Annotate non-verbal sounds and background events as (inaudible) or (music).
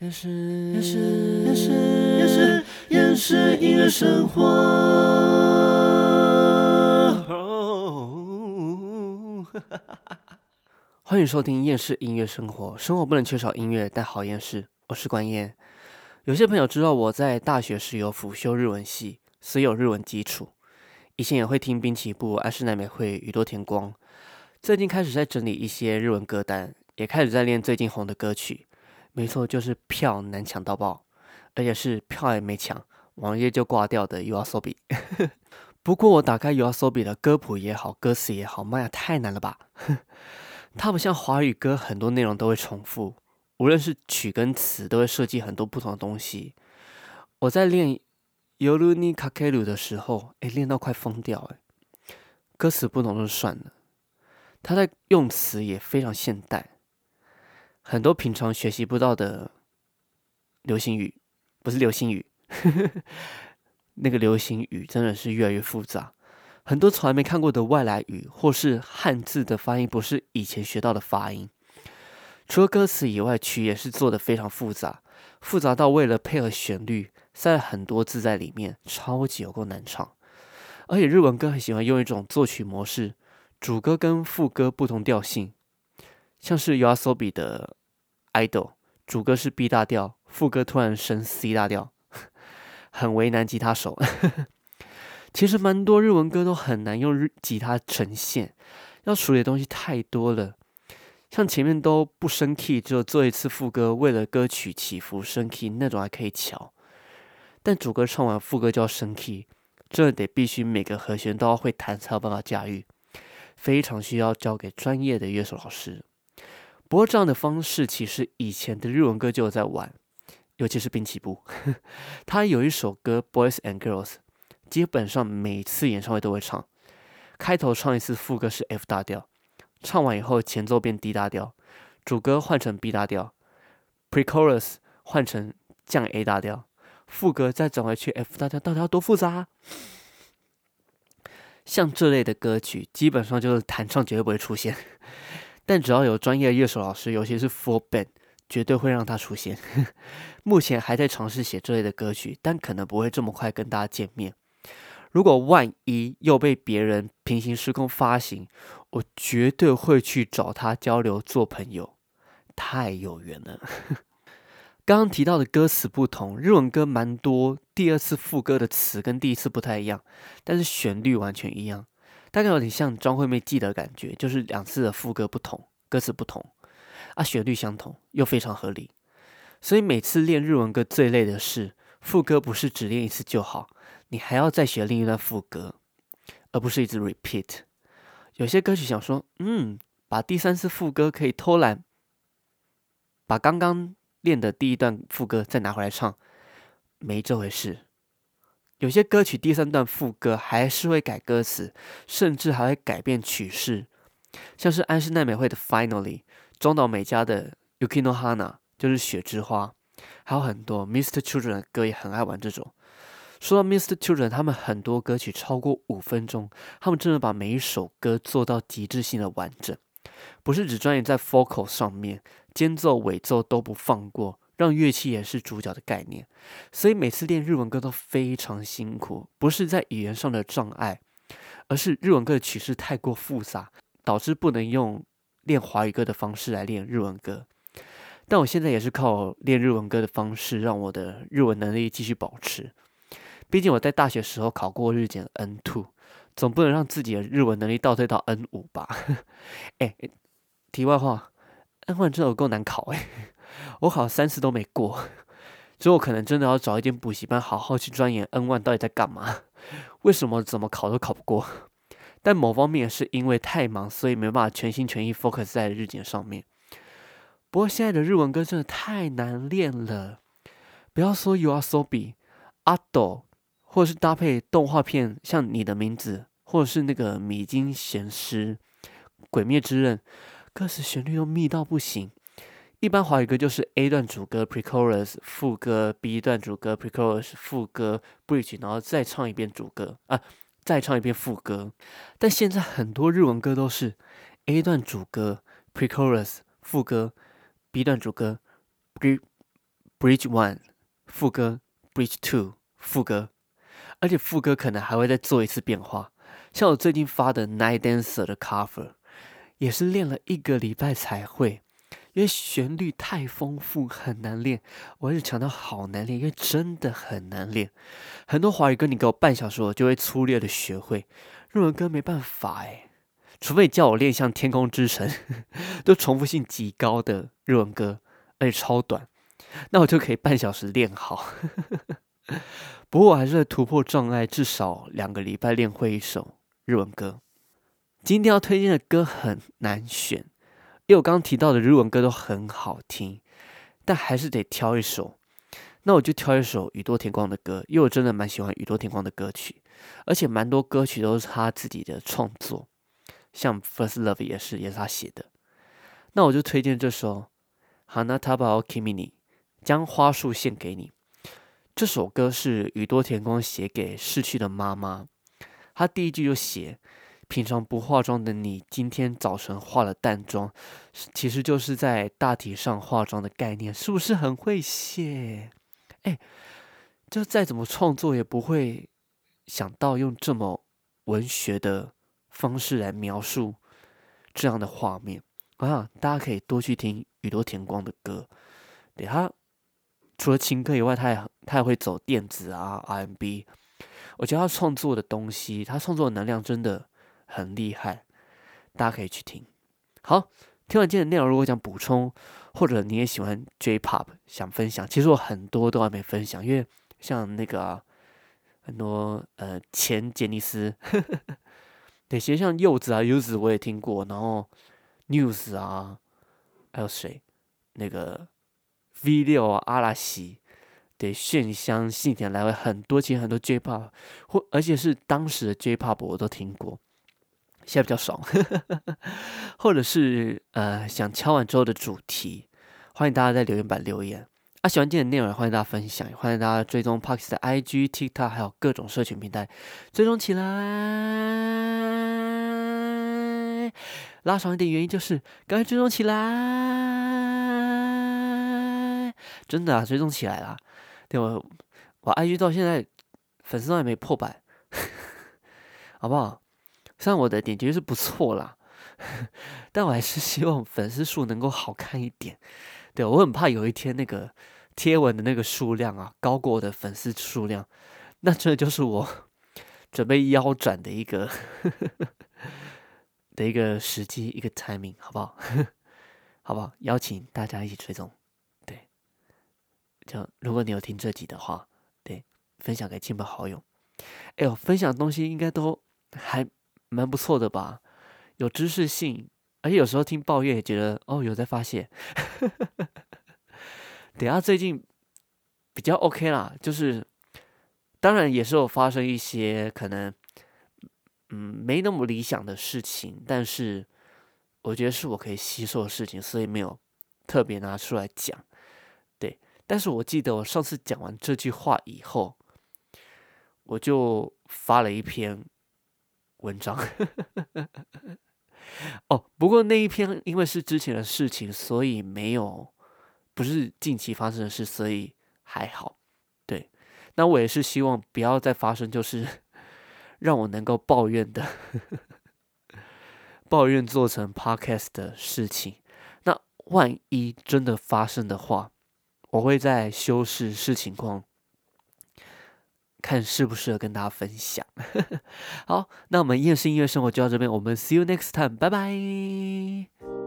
也是也是也是也是也是音乐生活。欢迎收听厌世音乐生活。生活不能缺少音乐，但好厌世。我是关燕。有些朋友知道我在大学时有辅修日文系，所以有日文基础。以前也会听滨崎步、安室奈美惠、宇多田光。最近开始在整理一些日文歌单，也开始在练最近红的歌曲。没错，就是票难抢到爆，而且是票也没抢，网页就挂掉的 UASOBI。(laughs) 不过我打开 UASOBI 的歌谱也好，歌词也好，妈呀，太难了吧！(laughs) 它不像华语歌，很多内容都会重复，无论是曲跟词，都会设计很多不同的东西。我在练 Yoruni Kakeru 的时候，哎，练到快疯掉哎！歌词不懂就算了，他在用词也非常现代。很多平常学习不到的流行语，不是流星雨，(laughs) 那个流行语真的是越来越复杂。很多从来没看过的外来语，或是汉字的发音不是以前学到的发音。除了歌词以外，曲也是做的非常复杂，复杂到为了配合旋律，塞了很多字在里面，超级有够难唱。而且日文歌很喜欢用一种作曲模式，主歌跟副歌不同调性，像是 YOASOBI 的。idol 主歌是 B 大调，副歌突然升 C 大调，(laughs) 很为难吉他手。(laughs) 其实蛮多日文歌都很难用日吉他呈现，要处理的东西太多了。像前面都不升 key，只有做一次副歌，为了歌曲起伏升 key 那种还可以调，但主歌唱完副歌就要升 key，这得必须每个和弦都要会弹才有办法驾驭，非常需要交给专业的乐手老师。不过这样的方式，其实以前的日文歌就有在玩，尤其是滨崎步，(laughs) 他有一首歌《Boys and Girls》，基本上每次演唱会都会唱。开头唱一次副歌是 F 大调，唱完以后前奏变 D 大调，主歌换成 B 大调，Pre-chorus 换成降 A 大调，副歌再转回去 F 大调，到底要多复杂？像这类的歌曲，基本上就是弹唱绝对不会出现。但只要有专业的乐手老师，尤其是 full band，绝对会让他出现。(laughs) 目前还在尝试写这类的歌曲，但可能不会这么快跟大家见面。如果万一又被别人平行时空发行，我绝对会去找他交流做朋友，太有缘了。(laughs) 刚刚提到的歌词不同，日文歌蛮多，第二次副歌的词跟第一次不太一样，但是旋律完全一样。大概有点像张惠妹记的感觉，就是两次的副歌不同，歌词不同，啊，旋律相同又非常合理。所以每次练日文歌最累的是副歌，不是只练一次就好，你还要再学另一段副歌，而不是一直 repeat。有些歌曲想说，嗯，把第三次副歌可以偷懒，把刚刚练的第一段副歌再拿回来唱，没这回事。有些歌曲第三段副歌还是会改歌词，甚至还会改变曲式，像是安室奈美惠的 Finally，中岛美嘉的 Yukino Hana 就是雪之花，还有很多 Mr. Children 的歌也很爱玩这种。说到 Mr. Children，他们很多歌曲超过五分钟，他们真的把每一首歌做到极致性的完整，不是只专业在 Focal 上面，间奏尾奏都不放过。让乐器也是主角的概念，所以每次练日文歌都非常辛苦，不是在语言上的障碍，而是日文歌的曲式太过复杂，导致不能用练华语歌的方式来练日文歌。但我现在也是靠练日文歌的方式，让我的日文能力继续保持。毕竟我在大学时候考过日检 N two，总不能让自己的日文能力倒退到 N 五吧？(laughs) 哎，题外话，N one 真的够难考哎。我考三次都没过，(laughs) 之后可能真的要找一间补习班，好好去钻研 N one 到底在干嘛？为什么怎么考都考不过？但某方面是因为太忙，所以没办法全心全意 focus 在日检上面。不过现在的日文歌真的太难练了，不要说 You Are So Be、阿斗，或者是搭配动画片，像你的名字，或者是那个米津玄师、鬼灭之刃，歌词旋律都密到不行。一般华语歌就是 A 段主歌 （Pre-chorus） 副歌，B 段主歌 （Pre-chorus） 副歌 （Bridge），然后再唱一遍主歌啊，再唱一遍副歌。但现在很多日文歌都是 A 段主歌 （Pre-chorus） 副歌，B 段主歌 （Pre Bridge One 副歌，Bridge Two 副歌，而且副歌可能还会再做一次变化。像我最近发的《Night Dancer》的 cover，也是练了一个礼拜才会，因为旋律太丰富，很难练。我一直强调好难练，因为真的很难练。很多华语歌你给我半小时，我就会粗略的学会。日文歌没办法哎，除非你叫我练像《天空之城》，(laughs) 都重复性极高的日文歌，而且超短，那我就可以半小时练好。(laughs) 不过我还是在突破障碍，至少两个礼拜练会一首。日文歌，今天要推荐的歌很难选，因为我刚刚提到的日文歌都很好听，但还是得挑一首。那我就挑一首宇多田光的歌，因为我真的蛮喜欢宇多田光的歌曲，而且蛮多歌曲都是他自己的创作，像《First Love》也是，也是他写的。那我就推荐这首《Hanataba o Kimi ni》，将花束献给你。这首歌是宇多田光写给逝去的妈妈。他第一句就写：“平常不化妆的你，今天早晨化了淡妆。”其实就是在大体上化妆的概念，是不是很会写？哎，就再怎么创作也不会想到用这么文学的方式来描述这样的画面。我想大家可以多去听宇多田光的歌，对他除了情歌以外，他也他也会走电子啊，R&B。我觉得他创作的东西，他创作的能量真的很厉害，大家可以去听。好，听完今天的内容，如果想补充，或者你也喜欢 J-Pop，想分享，其实我很多都还没分享，因为像那个很多呃前杰尼斯，(laughs) 对，其实像柚子啊、柚子我也听过，然后 News 啊，还有谁？那个 V 六啊、阿拉西。对，炫香、信田来回很多，其实很多 J-pop，或而且是当时的 J-pop 我都听过，现在比较少。(laughs) 或者是呃想敲完之后的主题，欢迎大家在留言板留言。啊，喜欢今天的内容，欢迎大家分享，欢迎大家追踪 Parks 的 IG、TikTok，还有各种社群平台，追踪起来。拉长一点原因就是，赶快追踪起来，真的啊，追踪起来了。对我，我 IG 到现在粉丝都还没破百，(laughs) 好不好？虽然我的点击率是不错啦，(laughs) 但我还是希望粉丝数能够好看一点。对我很怕有一天那个贴文的那个数量啊高过我的粉丝数量，那这就是我 (laughs) 准备腰斩的一个 (laughs) 的一个时机，一个 timing，好不好？好不好？邀请大家一起追踪。对就如果你有听这集的话，对，分享给亲朋好友。哎呦，分享东西应该都还蛮不错的吧？有知识性，而且有时候听抱怨也觉得哦，有在发泄。等下最近比较 OK 啦，就是当然也是有发生一些可能嗯没那么理想的事情，但是我觉得是我可以吸收的事情，所以没有特别拿出来讲。对但是我记得我上次讲完这句话以后，我就发了一篇文章。哦，不过那一篇因为是之前的事情，所以没有不是近期发生的事，所以还好。对，那我也是希望不要再发生，就是 (laughs) 让我能够抱怨的 (laughs) 抱怨做成 podcast 的事情。那万一真的发生的话，我会在修饰视情况，看适不适合跟大家分享。(laughs) 好，那我们夜市音乐生活就到这边，我们 see you next time，拜拜。